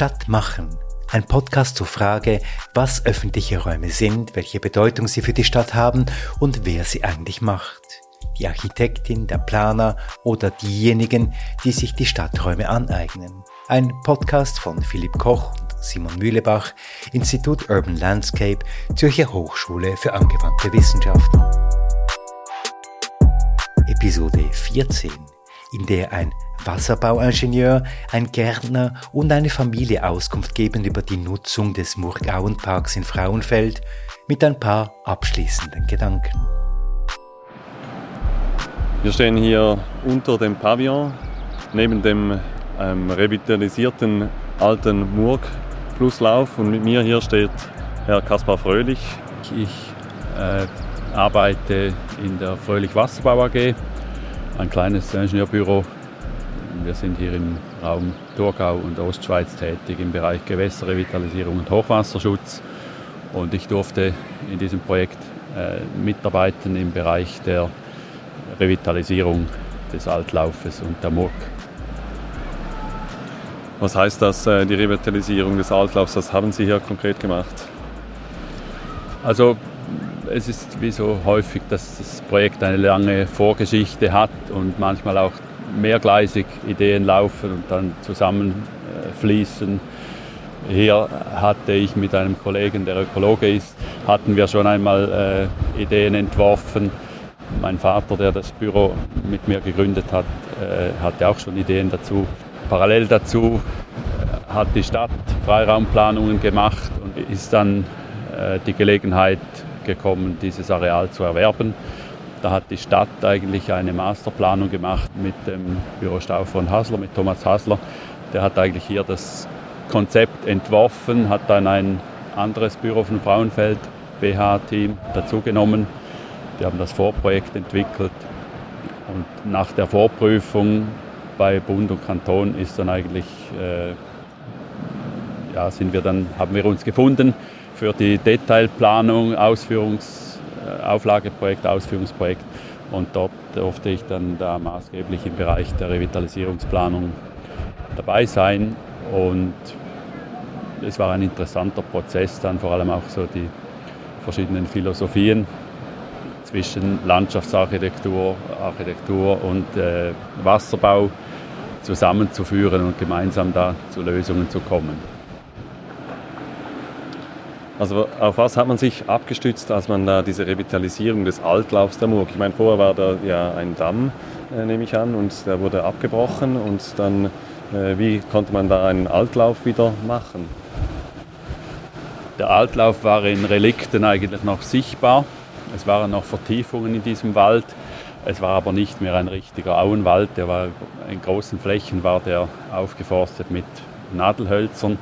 Stadt machen. Ein Podcast zur Frage, was öffentliche Räume sind, welche Bedeutung sie für die Stadt haben und wer sie eigentlich macht. Die Architektin, der Planer oder diejenigen, die sich die Stadträume aneignen. Ein Podcast von Philipp Koch und Simon Mühlebach, Institut Urban Landscape, Zürcher Hochschule für angewandte Wissenschaften. Episode 14, in der ein Wasserbauingenieur, ein Gärtner und eine Familie Auskunft geben über die Nutzung des Murgauenparks in Frauenfeld mit ein paar abschließenden Gedanken. Wir stehen hier unter dem Pavillon, neben dem ähm, revitalisierten alten Murg-Flusslauf und mit mir hier steht Herr Kaspar Fröhlich. Ich äh, arbeite in der Fröhlich Wasserbau AG, ein kleines Ingenieurbüro wir sind hier im Raum Thurgau und Ostschweiz tätig im Bereich Gewässerrevitalisierung und Hochwasserschutz. Und ich durfte in diesem Projekt äh, mitarbeiten im Bereich der Revitalisierung des Altlaufes und der Murg. Was heißt das, äh, die Revitalisierung des Altlaufs? Was haben Sie hier konkret gemacht? Also es ist wie so häufig, dass das Projekt eine lange Vorgeschichte hat und manchmal auch mehrgleisig Ideen laufen und dann zusammenfließen. Hier hatte ich mit einem Kollegen, der Ökologe ist, hatten wir schon einmal äh, Ideen entworfen. Mein Vater, der das Büro mit mir gegründet hat, äh, hatte auch schon Ideen dazu. Parallel dazu äh, hat die Stadt Freiraumplanungen gemacht und ist dann äh, die Gelegenheit gekommen, dieses Areal zu erwerben. Da hat die Stadt eigentlich eine Masterplanung gemacht mit dem Büro Stau von Hasler, mit Thomas Hasler. Der hat eigentlich hier das Konzept entworfen, hat dann ein anderes Büro von Frauenfeld, BH-Team, dazugenommen. Die haben das Vorprojekt entwickelt. Und nach der Vorprüfung bei Bund und Kanton ist dann eigentlich, äh, ja, sind wir dann, haben wir uns gefunden für die Detailplanung, Ausführungs Auflageprojekt, Ausführungsprojekt. Und dort durfte ich dann da maßgeblich im Bereich der Revitalisierungsplanung dabei sein. Und es war ein interessanter Prozess, dann vor allem auch so die verschiedenen Philosophien zwischen Landschaftsarchitektur, Architektur und äh, Wasserbau zusammenzuführen und gemeinsam da zu Lösungen zu kommen. Also auf was hat man sich abgestützt, als man da diese Revitalisierung des Altlaufs der Murg? Ich meine, vorher war da ja ein Damm, äh, nehme ich an, und der wurde abgebrochen und dann, äh, wie konnte man da einen Altlauf wieder machen? Der Altlauf war in Relikten eigentlich noch sichtbar. Es waren noch Vertiefungen in diesem Wald. Es war aber nicht mehr ein richtiger Auenwald. Der war in großen Flächen war der aufgeforstet mit Nadelhölzern,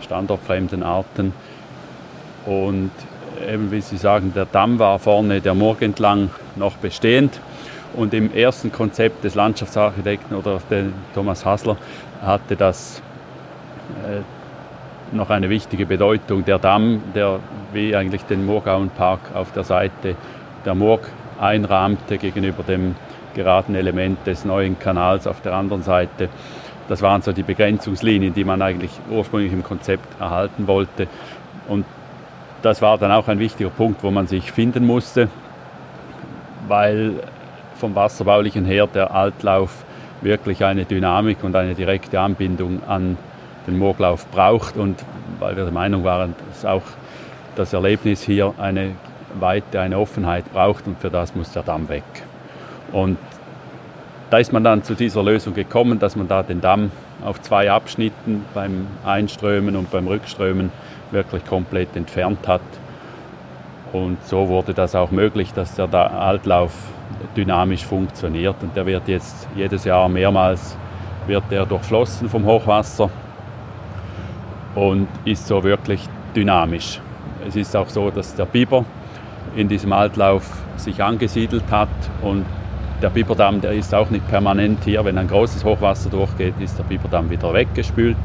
standortfremden Arten. Und eben wie Sie sagen, der Damm war vorne der Murg entlang noch bestehend. Und im ersten Konzept des Landschaftsarchitekten oder Thomas Hassler hatte das äh, noch eine wichtige Bedeutung. Der Damm, der wie eigentlich den Murgauenpark auf der Seite der Murg einrahmte gegenüber dem geraden Element des neuen Kanals auf der anderen Seite. Das waren so die Begrenzungslinien, die man eigentlich ursprünglich im Konzept erhalten wollte. Und das war dann auch ein wichtiger Punkt, wo man sich finden musste, weil vom Wasserbaulichen her der Altlauf wirklich eine Dynamik und eine direkte Anbindung an den Moorlauf braucht und weil wir der Meinung waren, dass auch das Erlebnis hier eine Weite, eine Offenheit braucht und für das muss der Damm weg. Und da ist man dann zu dieser Lösung gekommen, dass man da den Damm auf zwei Abschnitten beim Einströmen und beim Rückströmen wirklich komplett entfernt hat. Und so wurde das auch möglich, dass der Altlauf dynamisch funktioniert. Und der wird jetzt jedes Jahr mehrmals wird der durchflossen vom Hochwasser und ist so wirklich dynamisch. Es ist auch so, dass der Biber in diesem Altlauf sich angesiedelt hat und der Biberdamm, der ist auch nicht permanent hier. Wenn ein großes Hochwasser durchgeht, ist der Biberdamm wieder weggespült.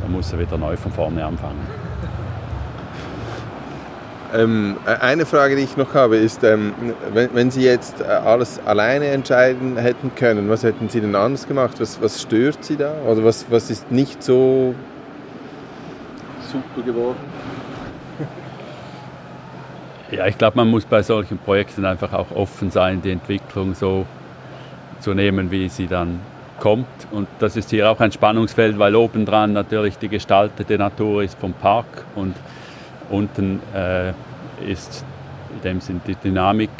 Dann muss er wieder neu von vorne anfangen. Ähm, e-, eine Frage, die ich noch habe, ist, ähm, wenn, wenn, Sie jetzt äh, alles alleine entscheiden hätten können, was hätten Sie denn anders gemacht? Was, was stört Sie da? Oder was, was ist nicht so super geworden? Ja, ich glaube, man muss bei solchen Projekten einfach auch offen sein, die Entwicklung so zu nehmen, wie sie dann kommt. Und das ist hier auch ein Spannungsfeld, weil obendran natürlich die gestaltete Natur ist vom Park und unten äh, ist in dem Sinn die Dynamik.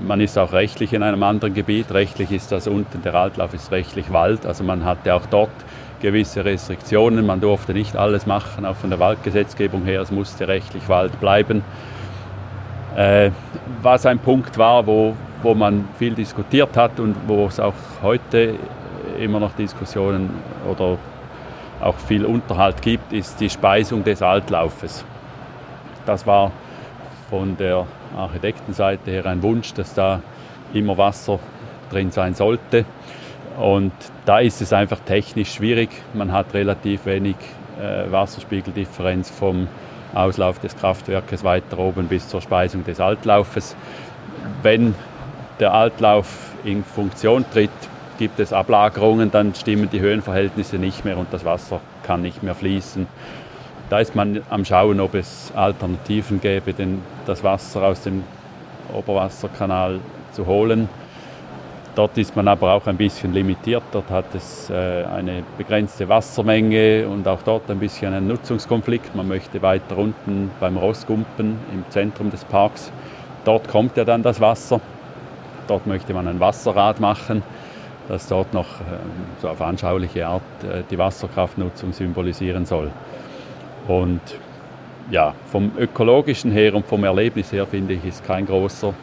Man ist auch rechtlich in einem anderen Gebiet. Rechtlich ist das unten, der Altlauf ist rechtlich Wald. Also man hatte auch dort gewisse Restriktionen. Man durfte nicht alles machen, auch von der Waldgesetzgebung her. Es musste rechtlich Wald bleiben. Äh, was ein Punkt war, wo, wo man viel diskutiert hat und wo es auch heute immer noch Diskussionen oder auch viel Unterhalt gibt, ist die Speisung des Altlaufes. Das war von der Architektenseite her ein Wunsch, dass da immer Wasser drin sein sollte. Und da ist es einfach technisch schwierig. Man hat relativ wenig äh, Wasserspiegeldifferenz vom Auslauf des Kraftwerkes weiter oben bis zur Speisung des Altlaufes. Wenn der Altlauf in Funktion tritt, gibt es Ablagerungen, dann stimmen die Höhenverhältnisse nicht mehr und das Wasser kann nicht mehr fließen. Da ist man am Schauen, ob es Alternativen gäbe, denn das Wasser aus dem Oberwasserkanal zu holen. Dort ist man aber auch ein bisschen limitiert. Dort hat es äh, eine begrenzte Wassermenge und auch dort ein bisschen einen Nutzungskonflikt. Man möchte weiter unten beim Rossgumpen im Zentrum des Parks. Dort kommt ja dann das Wasser. Dort möchte man ein Wasserrad machen, das dort noch äh, so auf anschauliche Art äh, die Wasserkraftnutzung symbolisieren soll. Und ja, vom ökologischen her und vom Erlebnis her finde ich, ist kein großer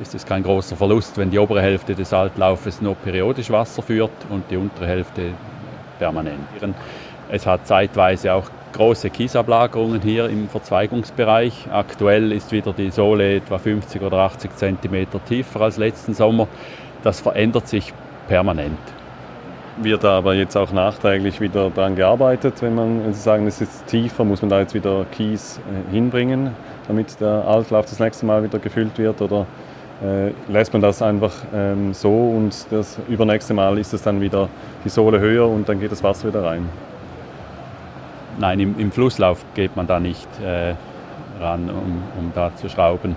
ist es kein großer Verlust, wenn die obere Hälfte des Altlaufes nur periodisch Wasser führt und die untere Hälfte permanent. Es hat zeitweise auch große Kiesablagerungen hier im Verzweigungsbereich. Aktuell ist wieder die Sohle etwa 50 oder 80 cm tiefer als letzten Sommer. Das verändert sich permanent. Wird da aber jetzt auch nachträglich wieder daran gearbeitet, wenn man Sie sagen, es ist tiefer, muss man da jetzt wieder Kies äh, hinbringen, damit der Altlauf das nächste Mal wieder gefüllt wird? Oder äh, lässt man das einfach ähm, so und das übernächste Mal ist es dann wieder die Sohle höher und dann geht das Wasser wieder rein. Nein, im, im Flusslauf geht man da nicht äh, ran, um, um, da zu schrauben.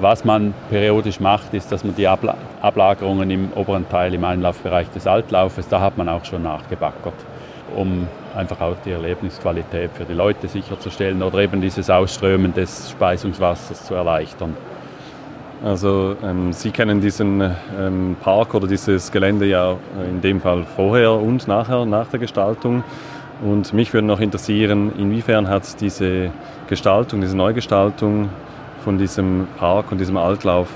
Was man periodisch macht, ist, dass man die Abla Ablagerungen im oberen Teil, im Einlaufbereich des Altlaufes, da hat man auch schon nachgebackert, um einfach auch die Erlebnisqualität für die Leute sicherzustellen oder eben dieses Ausströmen des Speisungswassers zu erleichtern. Also ähm, Sie kennen diesen ähm, Park oder dieses Gelände ja in dem Fall vorher und nachher, nach der Gestaltung. Und mich würde noch interessieren, inwiefern hat diese Gestaltung, diese Neugestaltung von diesem Park und diesem Altlauf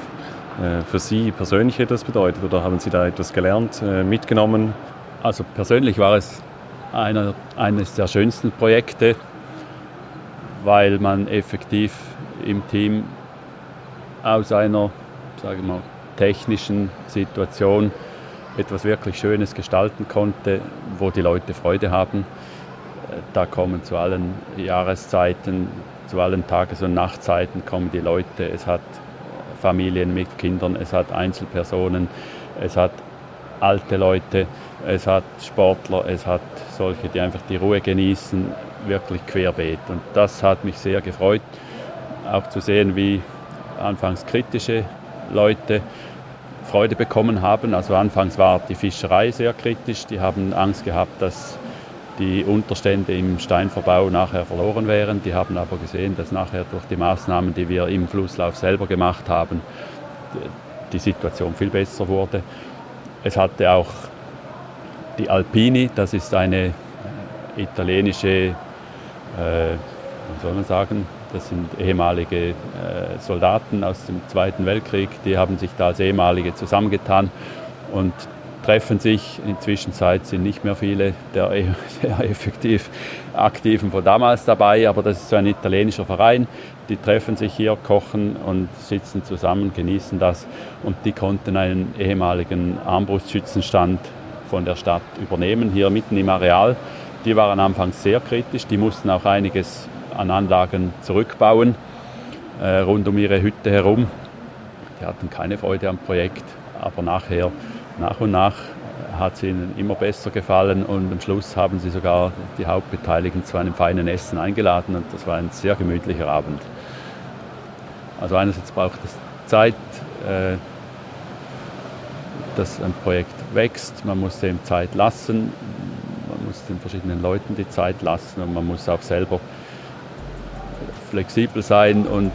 für Sie persönlich etwas bedeutet oder haben Sie da etwas gelernt, äh, mitgenommen? Also persönlich war es einer, eines der schönsten Projekte, weil man effektiv im Team aus einer sage mal, technischen Situation etwas wirklich Schönes gestalten konnte, wo die Leute Freude haben. Da kommen zu allen Jahreszeiten, zu allen Tages- und Nachtzeiten kommen die Leute. Es hat Familien mit Kindern, es hat Einzelpersonen, es hat alte Leute, es hat Sportler, es hat solche, die einfach die Ruhe genießen, wirklich querbeet. Und das hat mich sehr gefreut, auch zu sehen, wie anfangs kritische Leute Freude bekommen haben. Also anfangs war die Fischerei sehr kritisch. Die haben Angst gehabt, dass die Unterstände im Steinverbau nachher verloren wären. Die haben aber gesehen, dass nachher durch die Maßnahmen, die wir im Flusslauf selber gemacht haben, die Situation viel besser wurde. Es hatte auch die Alpini, das ist eine italienische, äh, wie soll man sagen, das sind ehemalige äh, Soldaten aus dem Zweiten Weltkrieg, die haben sich da als ehemalige zusammengetan und treffen sich. Inzwischen sind nicht mehr viele der, der effektiv Aktiven von damals dabei, aber das ist so ein italienischer Verein. Die treffen sich hier, kochen und sitzen zusammen, genießen das. Und die konnten einen ehemaligen Armbrustschützenstand von der Stadt übernehmen, hier mitten im Areal. Die waren anfangs sehr kritisch, die mussten auch einiges an Anlagen zurückbauen, äh, rund um ihre Hütte herum. Die hatten keine Freude am Projekt, aber nachher, nach und nach hat es ihnen immer besser gefallen und am Schluss haben sie sogar die Hauptbeteiligten zu einem feinen Essen eingeladen und das war ein sehr gemütlicher Abend. Also einerseits braucht es Zeit, äh, dass ein Projekt wächst, man muss dem Zeit lassen, man muss den verschiedenen Leuten die Zeit lassen und man muss auch selber flexibel sein und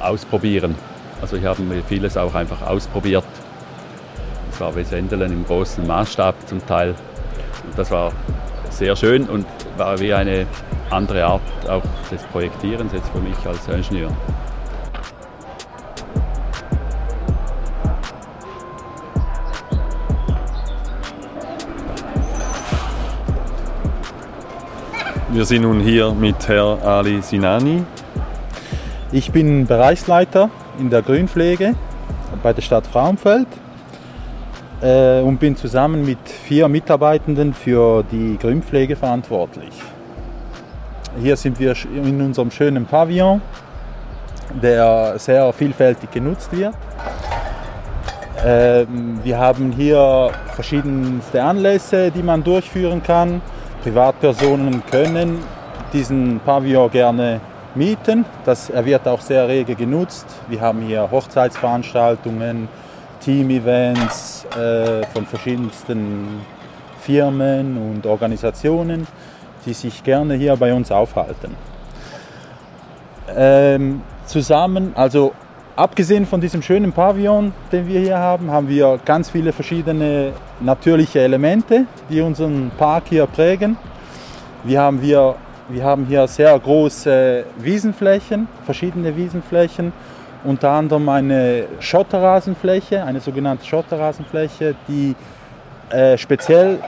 ausprobieren. Also ich habe vieles auch einfach ausprobiert. War wie Sendelen im großen Maßstab zum Teil. Und das war sehr schön und war wie eine andere Art auch des Projektierens jetzt für mich als Ingenieur. Wir sind nun hier mit Herrn Ali Sinani. Ich bin Bereichsleiter in der Grünpflege bei der Stadt Frauenfeld äh, und bin zusammen mit vier Mitarbeitenden für die Grünpflege verantwortlich. Hier sind wir in unserem schönen Pavillon, der sehr vielfältig genutzt wird. Ähm, wir haben hier verschiedenste Anlässe, die man durchführen kann. Privatpersonen können diesen Pavillon gerne mieten. Das, er wird auch sehr rege genutzt. Wir haben hier Hochzeitsveranstaltungen, Team-Events äh, von verschiedensten Firmen und Organisationen, die sich gerne hier bei uns aufhalten. Ähm, zusammen, also abgesehen von diesem schönen Pavillon, den wir hier haben, haben wir ganz viele verschiedene natürliche Elemente, die unseren Park hier prägen. Wir haben hier, wir haben hier sehr große Wiesenflächen, verschiedene Wiesenflächen, unter anderem eine Schotterrasenfläche, eine sogenannte Schotterrasenfläche, die äh, speziell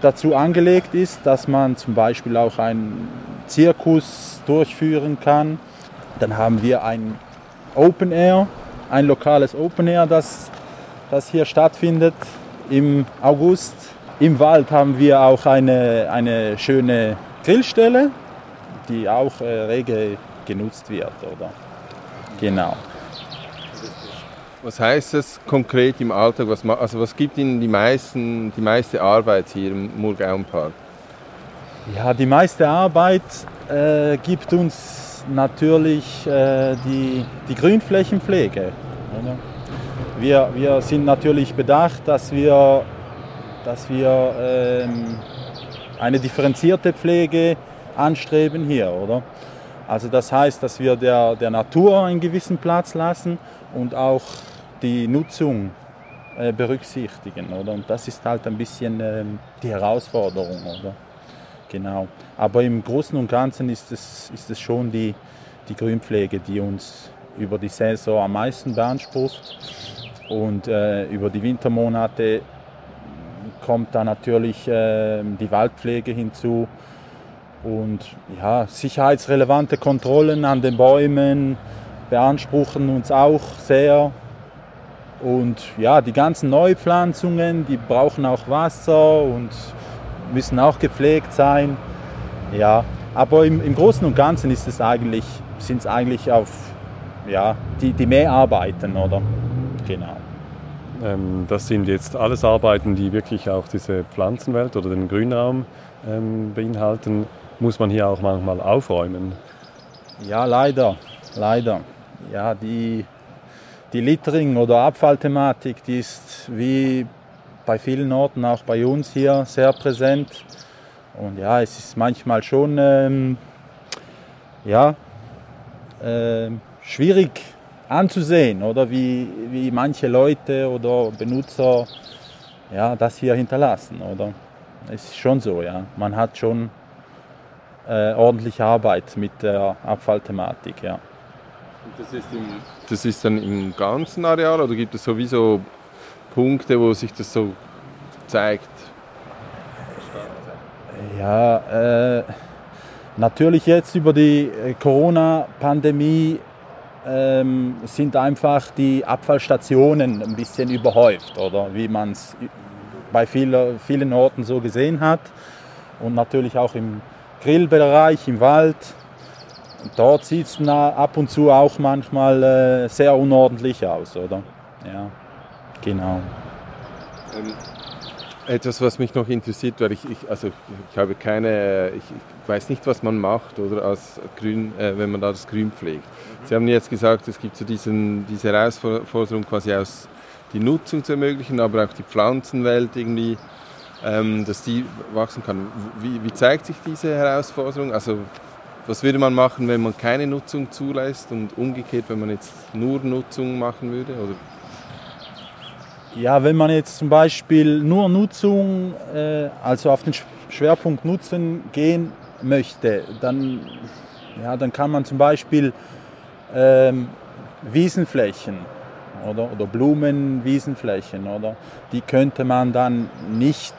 dazu angelegt ist, dass man zum Beispiel auch einen Zirkus durchführen kann. Dann haben wir ein Open Air, ein lokales Open Air, das, das hier stattfindet im August. Im Wald haben wir auch eine, eine schöne Grillstelle, die auch äh, rege genutzt wird. Oder? Genau. Was heißt das konkret im Alltag? Was, also was gibt Ihnen die, meisten, die meiste Arbeit hier im Murgauenpark? Ja, die meiste Arbeit äh, gibt uns natürlich äh, die, die Grünflächenpflege. Oder? Wir, wir sind natürlich bedacht, dass wir, dass wir ähm, eine differenzierte Pflege anstreben hier, oder? Also das heißt, dass wir der, der Natur einen gewissen Platz lassen und auch die Nutzung äh, berücksichtigen, oder? Und das ist halt ein bisschen ähm, die Herausforderung, oder? Genau. Aber im Großen und Ganzen ist es, ist es schon die, die Grünpflege, die uns über die Saison am meisten beansprucht. Und äh, über die Wintermonate kommt da natürlich äh, die Waldpflege hinzu und ja, sicherheitsrelevante Kontrollen an den Bäumen beanspruchen uns auch sehr. Und ja, die ganzen Neupflanzungen, die brauchen auch Wasser und müssen auch gepflegt sein. Ja, aber im, im Großen und Ganzen ist es eigentlich, sind es eigentlich auf ja, die, die Mehrarbeiten, oder? Genau. Ähm, das sind jetzt alles Arbeiten, die wirklich auch diese Pflanzenwelt oder den Grünraum ähm, beinhalten. Muss man hier auch manchmal aufräumen? Ja, leider, leider. Ja, die, die Littering- oder Abfallthematik, die ist wie bei vielen Orten, auch bei uns hier, sehr präsent. Und ja, es ist manchmal schon ähm, ja, äh, schwierig anzusehen, oder wie, wie manche Leute oder Benutzer ja, das hier hinterlassen, oder? Es ist schon so, ja. Man hat schon äh, ordentliche Arbeit mit der Abfallthematik, ja. Das ist, im, das ist dann im ganzen Areal oder gibt es sowieso Punkte, wo sich das so zeigt? Ja, äh, natürlich jetzt über die äh, Corona-Pandemie ähm, sind einfach die Abfallstationen ein bisschen überhäuft, oder wie man es bei viele, vielen Orten so gesehen hat. Und natürlich auch im Grillbereich, im Wald. Dort sieht es ab und zu auch manchmal äh, sehr unordentlich aus, oder? Ja, genau. Ähm, etwas, was mich noch interessiert, weil ich, ich also ich habe keine, ich, ich, weiß nicht, was man macht oder als Grün, äh, wenn man da das Grün pflegt. Sie haben jetzt gesagt, es gibt so diesen, diese Herausforderung quasi aus die Nutzung zu ermöglichen, aber auch die Pflanzenwelt irgendwie, ähm, dass die wachsen kann. Wie, wie zeigt sich diese Herausforderung? Also was würde man machen, wenn man keine Nutzung zulässt und umgekehrt, wenn man jetzt nur Nutzung machen würde? Oder? Ja, wenn man jetzt zum Beispiel nur Nutzung, äh, also auf den Schwerpunkt Nutzen gehen möchte, dann, ja, dann kann man zum Beispiel ähm, Wiesenflächen oder, oder Blumenwiesenflächen, oder, die könnte man dann nicht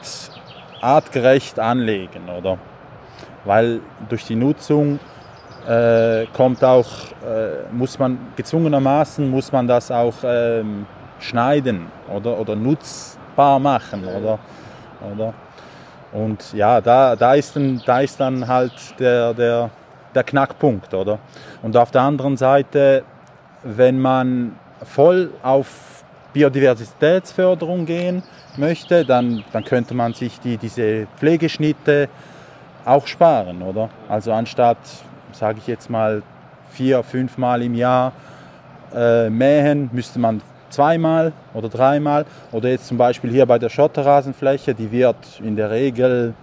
artgerecht anlegen, oder? Weil durch die Nutzung äh, kommt auch, äh, muss man gezwungenermaßen muss man das auch ähm, schneiden oder, oder nutzbar machen, oder? oder? Und ja, da, da, ist dann, da ist dann halt der, der, der Knackpunkt, oder? Und auf der anderen Seite, wenn man voll auf Biodiversitätsförderung gehen möchte, dann, dann könnte man sich die, diese Pflegeschnitte auch sparen, oder? Also anstatt, sage ich jetzt mal, vier, fünf Mal im Jahr äh, mähen, müsste man zweimal oder dreimal. Oder jetzt zum Beispiel hier bei der Schotterrasenfläche, die wird in der Regel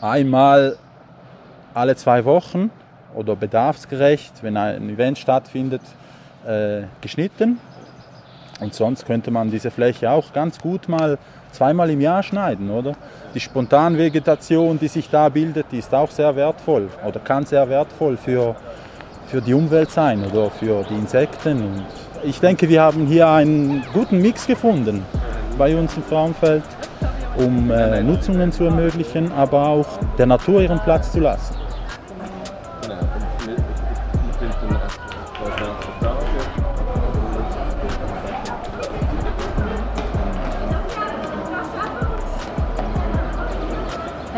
einmal alle zwei Wochen oder bedarfsgerecht, wenn ein Event stattfindet, äh, geschnitten. Und sonst könnte man diese Fläche auch ganz gut mal zweimal im Jahr schneiden, oder? Die Spontanvegetation, die sich da bildet, die ist auch sehr wertvoll oder kann sehr wertvoll für, für die Umwelt sein oder für die Insekten. Und ich denke, wir haben hier einen guten Mix gefunden bei uns im Frauenfeld, um äh, Nutzungen zu ermöglichen, aber auch der Natur ihren Platz zu lassen.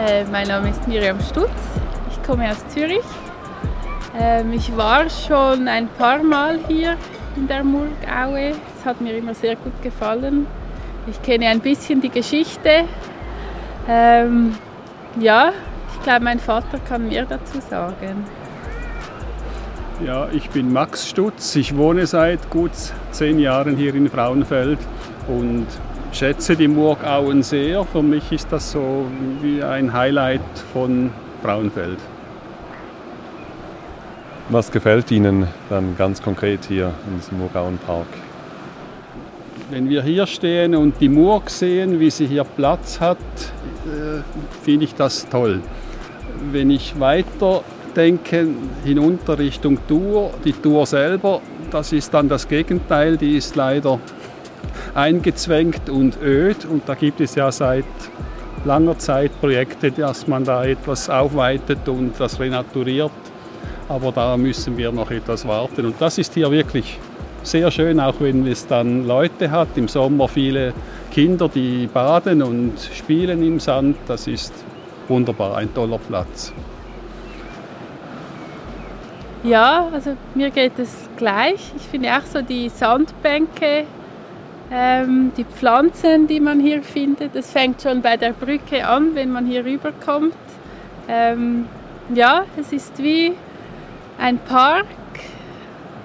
Äh, mein Name ist Miriam Stutz, ich komme aus Zürich. Ähm, ich war schon ein paar Mal hier in der Murgaue. Es hat mir immer sehr gut gefallen. Ich kenne ein bisschen die Geschichte. Ähm, ja, ich glaube, mein Vater kann mehr dazu sagen. Ja, ich bin Max Stutz. Ich wohne seit gut zehn Jahren hier in Frauenfeld und schätze die Murgauen sehr. Für mich ist das so wie ein Highlight von Frauenfeld. Was gefällt Ihnen dann ganz konkret hier in diesem Murgauenpark? Wenn wir hier stehen und die Murg sehen, wie sie hier Platz hat, äh, finde ich das toll. Wenn ich weiter denke, hinunter Richtung Tour, die Tour selber, das ist dann das Gegenteil, die ist leider eingezwängt und öd und da gibt es ja seit langer Zeit Projekte, dass man da etwas aufweitet und das renaturiert aber da müssen wir noch etwas warten. Und das ist hier wirklich sehr schön, auch wenn es dann Leute hat, im Sommer viele Kinder, die baden und spielen im Sand. Das ist wunderbar, ein toller Platz. Ja, also mir geht es gleich. Ich finde auch so die Sandbänke, ähm, die Pflanzen, die man hier findet. Es fängt schon bei der Brücke an, wenn man hier rüberkommt. Ähm, ja, es ist wie ein Park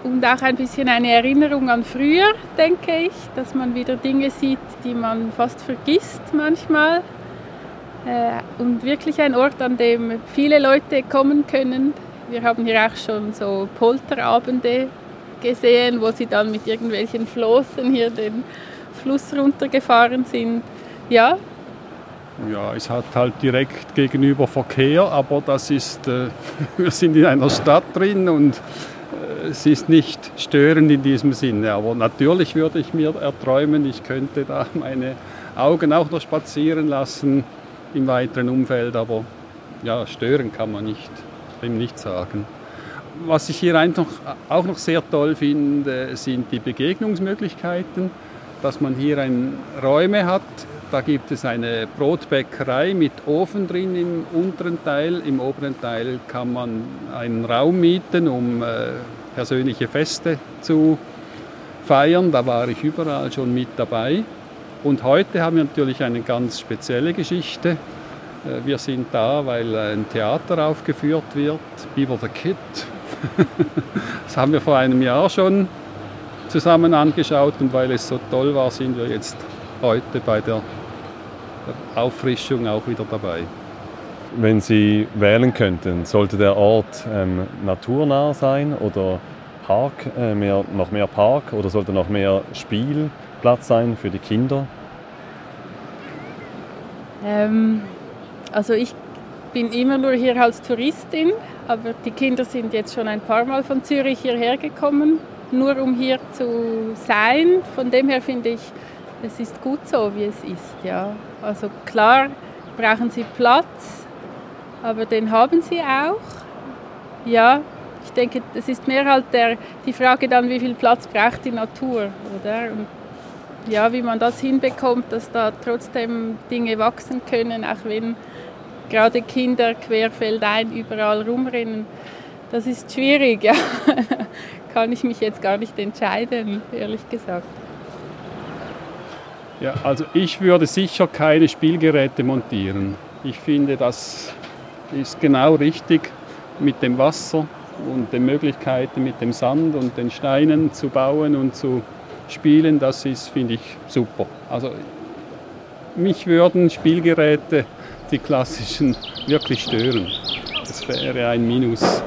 und auch ein bisschen eine Erinnerung an früher, denke ich, dass man wieder Dinge sieht, die man fast vergisst manchmal. Äh, und wirklich ein Ort, an dem viele Leute kommen können. Wir haben hier auch schon so Polterabende gesehen, wo sie dann mit irgendwelchen Flossen hier den Fluss runtergefahren sind. Ja, ja, es hat halt direkt gegenüber Verkehr, aber das ist, äh, wir sind in einer Stadt drin und äh, es ist nicht störend in diesem Sinne. Aber natürlich würde ich mir erträumen, ich könnte da meine Augen auch noch spazieren lassen im weiteren Umfeld, aber ja, stören kann man nicht, dem nicht sagen. Was ich hier einfach auch noch sehr toll finde, sind die Begegnungsmöglichkeiten, dass man hier ein, Räume hat, da gibt es eine Brotbäckerei mit Ofen drin im unteren Teil. Im oberen Teil kann man einen Raum mieten, um äh, persönliche Feste zu feiern. Da war ich überall schon mit dabei. Und heute haben wir natürlich eine ganz spezielle Geschichte. Äh, wir sind da, weil ein Theater aufgeführt wird, Beaver the Kid. Das haben wir vor einem Jahr schon zusammen angeschaut und weil es so toll war, sind wir jetzt heute bei der Auffrischung auch wieder dabei. Wenn Sie wählen könnten, sollte der Ort ähm, naturnah sein oder Park, äh, mehr, noch mehr Park oder sollte noch mehr Spielplatz sein für die Kinder? Ähm, also ich bin immer nur hier als Touristin, aber die Kinder sind jetzt schon ein paar Mal von Zürich hierher gekommen, nur um hier zu sein. Von dem her finde ich, es ist gut so, wie es ist. Ja. Also klar brauchen sie Platz, aber den haben sie auch. Ja, ich denke, es ist mehr halt der, die Frage dann, wie viel Platz braucht die Natur, oder? Und ja, wie man das hinbekommt, dass da trotzdem Dinge wachsen können, auch wenn gerade Kinder querfeldein überall rumrennen. Das ist schwierig, ja. Kann ich mich jetzt gar nicht entscheiden, ehrlich gesagt. Ja, also ich würde sicher keine Spielgeräte montieren. Ich finde, das ist genau richtig mit dem Wasser und den Möglichkeiten mit dem Sand und den Steinen zu bauen und zu spielen. Das ist, finde ich, super. Also mich würden Spielgeräte, die klassischen, wirklich stören. Das wäre ein Minus.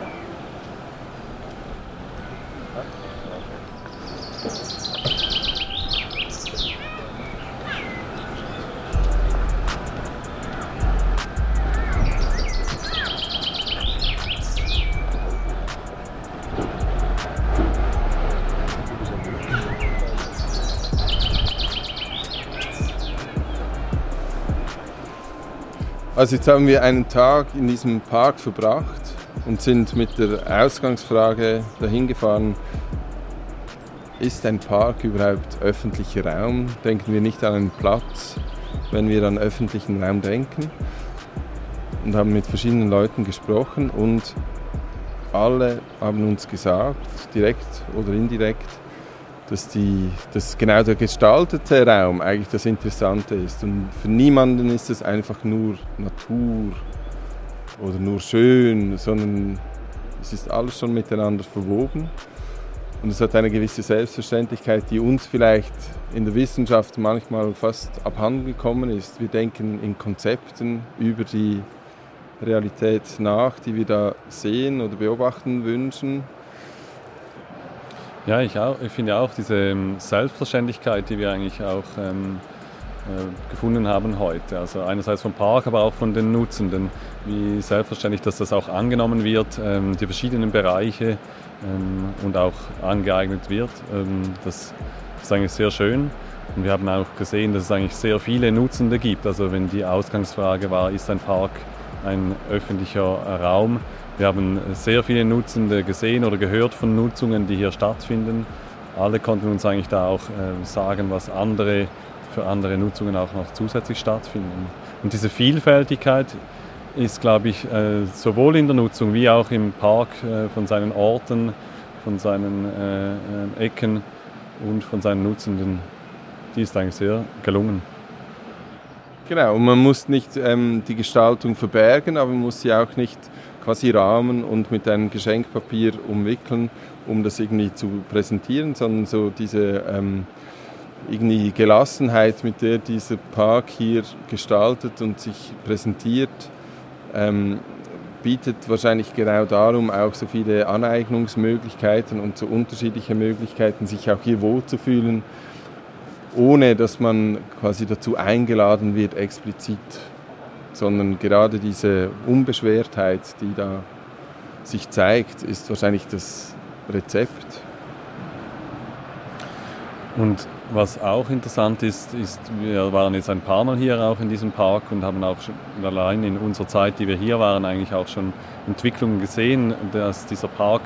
Also jetzt haben wir einen Tag in diesem Park verbracht und sind mit der Ausgangsfrage dahin gefahren, ist ein Park überhaupt öffentlicher Raum? Denken wir nicht an einen Platz, wenn wir an öffentlichen Raum denken? Und haben mit verschiedenen Leuten gesprochen und alle haben uns gesagt, direkt oder indirekt, dass, die, dass genau der gestaltete Raum eigentlich das Interessante ist. Und für niemanden ist es einfach nur Natur oder nur schön, sondern es ist alles schon miteinander verwoben. Und es hat eine gewisse Selbstverständlichkeit, die uns vielleicht in der Wissenschaft manchmal fast abhanden gekommen ist. Wir denken in Konzepten über die Realität nach, die wir da sehen oder beobachten wünschen. Ja, ich, auch, ich finde auch diese ähm, Selbstverständlichkeit, die wir eigentlich auch ähm, äh, gefunden haben heute. Also einerseits vom Park, aber auch von den Nutzenden. Wie selbstverständlich, dass das auch angenommen wird, ähm, die verschiedenen Bereiche ähm, und auch angeeignet wird. Ähm, das ist eigentlich sehr schön. Und wir haben auch gesehen, dass es eigentlich sehr viele Nutzende gibt. Also wenn die Ausgangsfrage war, ist ein Park ein öffentlicher Raum, wir haben sehr viele Nutzende gesehen oder gehört von Nutzungen, die hier stattfinden. Alle konnten uns eigentlich da auch äh, sagen, was andere für andere Nutzungen auch noch zusätzlich stattfinden. Und diese Vielfältigkeit ist, glaube ich, äh, sowohl in der Nutzung wie auch im Park äh, von seinen Orten, von seinen Ecken und von seinen Nutzenden, die ist eigentlich sehr gelungen. Genau, und man muss nicht ähm, die Gestaltung verbergen, aber man muss sie auch nicht quasi rahmen und mit einem Geschenkpapier umwickeln, um das irgendwie zu präsentieren, sondern so diese ähm, irgendwie Gelassenheit, mit der dieser Park hier gestaltet und sich präsentiert, ähm, bietet wahrscheinlich genau darum auch so viele Aneignungsmöglichkeiten und so unterschiedliche Möglichkeiten, sich auch hier wohlzufühlen, ohne dass man quasi dazu eingeladen wird, explizit sondern gerade diese Unbeschwertheit, die da sich zeigt, ist wahrscheinlich das Rezept. Und was auch interessant ist, ist, wir waren jetzt ein paar Mal hier auch in diesem Park und haben auch schon allein in unserer Zeit, die wir hier waren, eigentlich auch schon Entwicklungen gesehen, dass dieser Park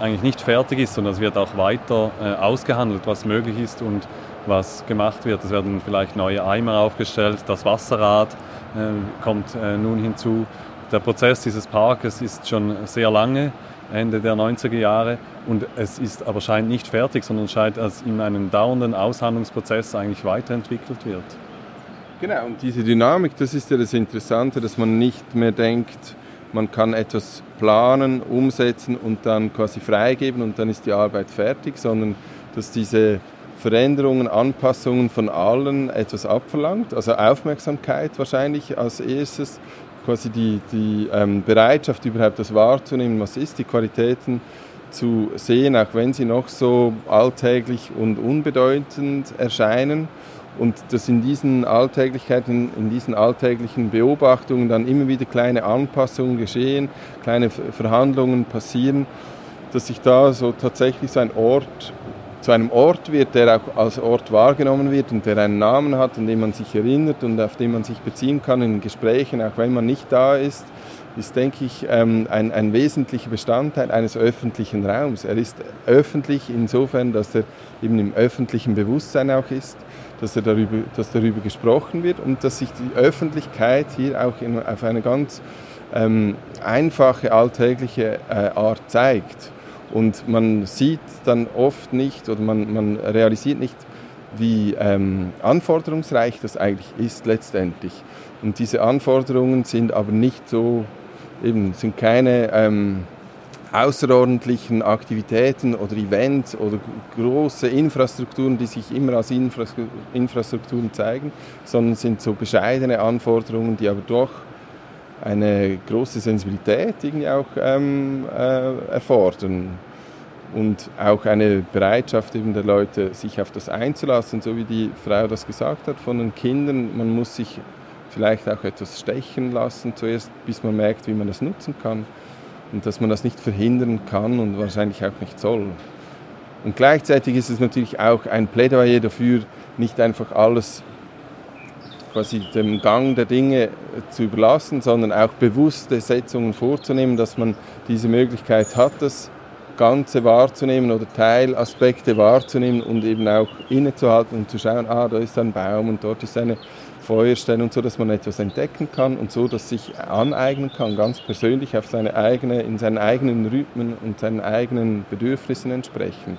eigentlich nicht fertig ist, sondern es wird auch weiter äh, ausgehandelt, was möglich ist und was gemacht wird. Es werden vielleicht neue Eimer aufgestellt, das Wasserrad äh, kommt äh, nun hinzu. Der Prozess dieses Parkes ist schon sehr lange Ende der 90er Jahre. Und es ist aber scheint nicht fertig, sondern scheint als in einem dauernden Aushandlungsprozess eigentlich weiterentwickelt wird. Genau, und diese Dynamik, das ist ja das Interessante, dass man nicht mehr denkt, man kann etwas planen, umsetzen und dann quasi freigeben und dann ist die Arbeit fertig, sondern dass diese Veränderungen, Anpassungen von allen etwas abverlangt, also Aufmerksamkeit wahrscheinlich als erstes, quasi die, die ähm, Bereitschaft überhaupt das wahrzunehmen, was ist, die Qualitäten zu sehen, auch wenn sie noch so alltäglich und unbedeutend erscheinen. Und dass in diesen Alltäglichkeiten, in diesen alltäglichen Beobachtungen dann immer wieder kleine Anpassungen geschehen, kleine Verhandlungen passieren, dass sich da so tatsächlich so ein Ort zu einem Ort wird, der auch als Ort wahrgenommen wird und der einen Namen hat, an den man sich erinnert und auf den man sich beziehen kann in Gesprächen, auch wenn man nicht da ist, ist, denke ich, ähm, ein, ein wesentlicher Bestandteil eines öffentlichen Raums. Er ist öffentlich insofern, dass er eben im öffentlichen Bewusstsein auch ist dass, er darüber, dass darüber gesprochen wird und dass sich die Öffentlichkeit hier auch in, auf eine ganz ähm, einfache, alltägliche äh, Art zeigt. Und man sieht dann oft nicht oder man, man realisiert nicht, wie ähm, anforderungsreich das eigentlich ist letztendlich. Und diese Anforderungen sind aber nicht so, eben sind keine ähm, außerordentlichen Aktivitäten oder Events oder große Infrastrukturen, die sich immer als Infrastrukturen zeigen, sondern sind so bescheidene Anforderungen, die aber doch eine große Sensibilität irgendwie auch ähm, äh, erfordern und auch eine Bereitschaft eben der Leute, sich auf das einzulassen, so wie die Frau das gesagt hat, von den Kindern. Man muss sich vielleicht auch etwas stechen lassen zuerst, bis man merkt, wie man das nutzen kann und dass man das nicht verhindern kann und wahrscheinlich auch nicht soll. Und gleichzeitig ist es natürlich auch ein Plädoyer dafür, nicht einfach alles quasi dem Gang der Dinge zu überlassen, sondern auch bewusste Setzungen vorzunehmen, dass man diese Möglichkeit hat, das Ganze wahrzunehmen oder Teilaspekte wahrzunehmen und eben auch innezuhalten und zu schauen, ah, da ist ein Baum und dort ist eine Feuer stellen und so, dass man etwas entdecken kann und so, dass sich aneignen kann, ganz persönlich auf seine eigene, in seinen eigenen Rhythmen und seinen eigenen Bedürfnissen entsprechend.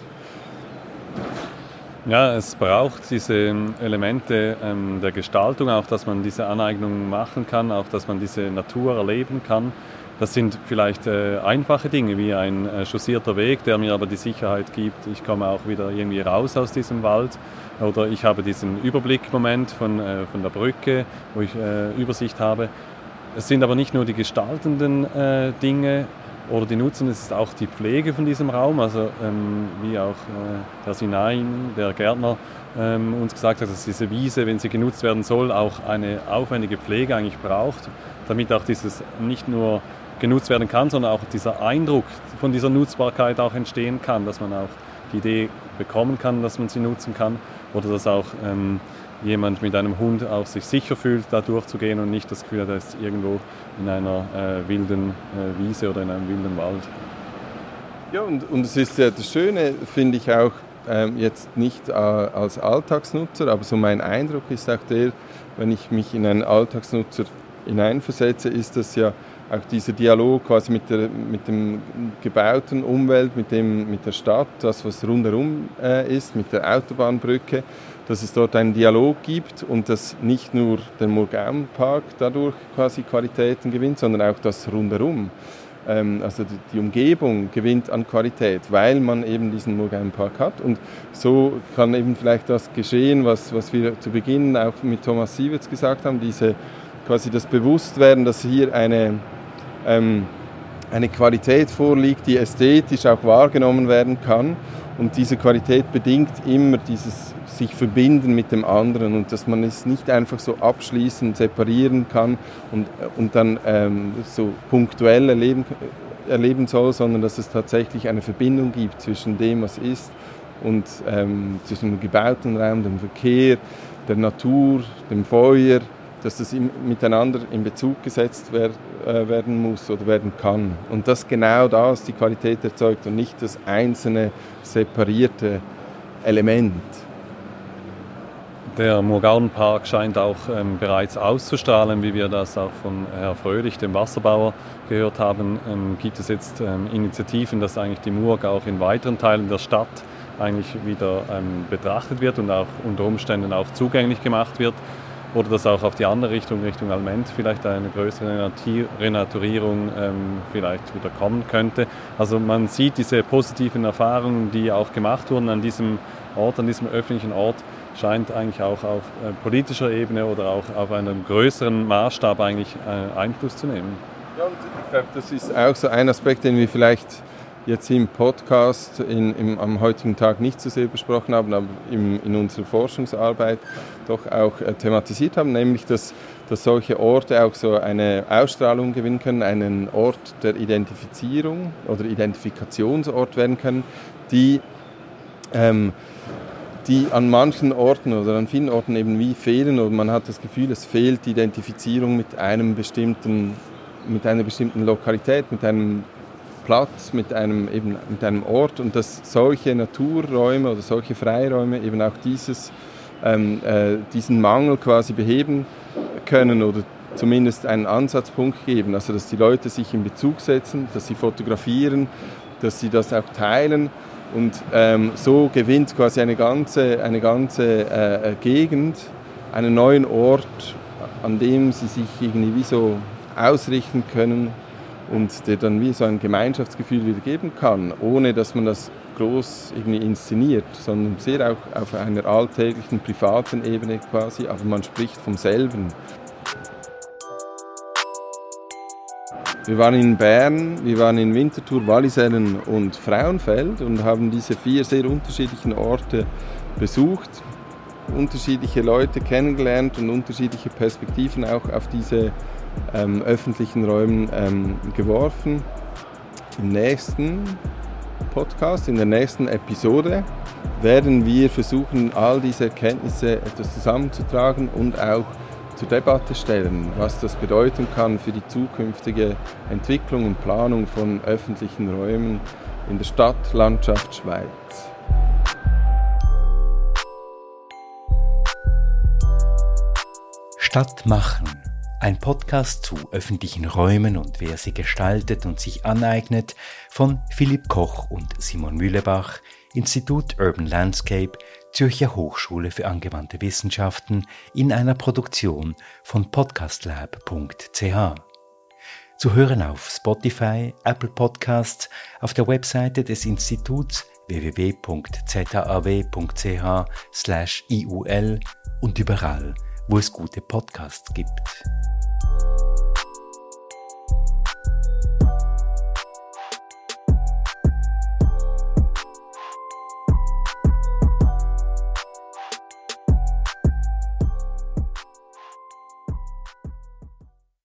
Ja, es braucht diese Elemente ähm, der Gestaltung, auch dass man diese Aneignung machen kann, auch dass man diese Natur erleben kann. Das sind vielleicht äh, einfache Dinge wie ein äh, chaussierter Weg, der mir aber die Sicherheit gibt, ich komme auch wieder irgendwie raus aus diesem Wald oder ich habe diesen Überblickmoment von, äh, von der Brücke, wo ich äh, Übersicht habe. Es sind aber nicht nur die gestaltenden äh, Dinge oder die Nutzen, es auch die Pflege von diesem Raum, also ähm, wie auch äh, Herr Sinain, der Gärtner, ähm, uns gesagt hat, dass diese Wiese, wenn sie genutzt werden soll, auch eine aufwendige Pflege eigentlich braucht, damit auch dieses nicht nur genutzt werden kann, sondern auch dieser Eindruck von dieser Nutzbarkeit auch entstehen kann, dass man auch die Idee bekommen kann, dass man sie nutzen kann oder dass auch ähm, jemand mit einem Hund auch sich sicher fühlt, da durchzugehen und nicht das Gefühl hat, er ist irgendwo in einer äh, wilden äh, Wiese oder in einem wilden Wald. Ja, und, und es ist ja das Schöne, finde ich auch, ähm, jetzt nicht äh, als Alltagsnutzer, aber so mein Eindruck ist auch der, wenn ich mich in einen Alltagsnutzer hineinversetze, ist das ja auch dieser Dialog quasi mit der mit dem gebauten Umwelt, mit, dem, mit der Stadt, das was rundherum äh, ist, mit der Autobahnbrücke, dass es dort einen Dialog gibt und dass nicht nur der Murgaum-Park dadurch quasi Qualitäten gewinnt, sondern auch das rundherum. Ähm, also die, Umgebung gewinnt an Qualität, weil man eben diesen Murgaum-Park hat und so kann eben vielleicht das geschehen, was, was wir zu Beginn auch mit Thomas Siewitz gesagt haben, diese quasi das Bewusstwerden, dass hier eine ähm, eine Qualität vorliegt, die ästhetisch auch wahrgenommen werden kann. Und diese Qualität bedingt immer dieses sich verbinden mit dem anderen und dass man es nicht einfach so abschließen, separieren kann und, und dann ähm, so punktuell erleben, erleben soll, sondern dass es tatsächlich eine Verbindung gibt zwischen dem, was ist und ähm, zwischen dem gebauten Raum, dem Verkehr, der Natur, dem Feuer, dass das miteinander in Bezug gesetzt wer, äh, werden muss oder werden kann. Und dass genau das die Qualität erzeugt und nicht das einzelne separierte Element. Der Murgaudenpark scheint auch ähm, bereits auszustrahlen, wie wir das auch von Herrn Fröhlich, dem Wasserbauer, gehört haben. Ähm, gibt es jetzt ähm, Initiativen, dass eigentlich die Murg auch in weiteren Teilen der Stadt eigentlich wieder ähm, betrachtet wird und auch unter Umständen auch zugänglich gemacht wird? Oder dass auch auf die andere Richtung, Richtung Alment, vielleicht eine größere Renaturierung ähm, vielleicht wieder kommen könnte. Also man sieht diese positiven Erfahrungen, die auch gemacht wurden an diesem Ort, an diesem öffentlichen Ort, scheint eigentlich auch auf äh, politischer Ebene oder auch auf einem größeren Maßstab eigentlich äh, Einfluss zu nehmen. Ja, und ich glaube, das ist auch so ein Aspekt, den wir vielleicht jetzt im Podcast in, im, am heutigen Tag nicht so sehr besprochen haben, aber im, in unserer Forschungsarbeit doch auch äh, thematisiert haben, nämlich dass, dass solche Orte auch so eine Ausstrahlung gewinnen können, einen Ort der Identifizierung oder Identifikationsort werden können, die ähm, die an manchen Orten oder an vielen Orten eben wie fehlen oder man hat das Gefühl, es fehlt die Identifizierung mit einem bestimmten, mit einer bestimmten Lokalität, mit einem Platz, mit einem, eben, mit einem Ort und dass solche Naturräume oder solche Freiräume eben auch dieses, ähm, äh, diesen Mangel quasi beheben können oder zumindest einen Ansatzpunkt geben. Also dass die Leute sich in Bezug setzen, dass sie fotografieren, dass sie das auch teilen und ähm, so gewinnt quasi eine ganze, eine ganze äh, Gegend einen neuen Ort, an dem sie sich irgendwie wie so ausrichten können und der dann wie so ein Gemeinschaftsgefühl wieder geben kann, ohne dass man das groß irgendwie inszeniert, sondern sehr auch auf einer alltäglichen, privaten Ebene quasi, aber man spricht vom selben. Wir waren in Bern, wir waren in Winterthur, Wallisellen und Frauenfeld und haben diese vier sehr unterschiedlichen Orte besucht, unterschiedliche Leute kennengelernt und unterschiedliche Perspektiven auch auf diese ähm, öffentlichen Räumen ähm, geworfen. Im nächsten Podcast, in der nächsten Episode werden wir versuchen, all diese Erkenntnisse etwas zusammenzutragen und auch zur Debatte stellen, was das bedeuten kann für die zukünftige Entwicklung und Planung von öffentlichen Räumen in der Stadtlandschaft Schweiz. Stadt machen ein Podcast zu öffentlichen Räumen und wer sie gestaltet und sich aneignet von Philipp Koch und Simon Mühlebach, Institut Urban Landscape, Zürcher Hochschule für angewandte Wissenschaften in einer Produktion von podcastlab.ch. Zu hören auf Spotify, Apple Podcasts, auf der Webseite des Instituts www.zaw.ch/iul und überall, wo es gute Podcasts gibt.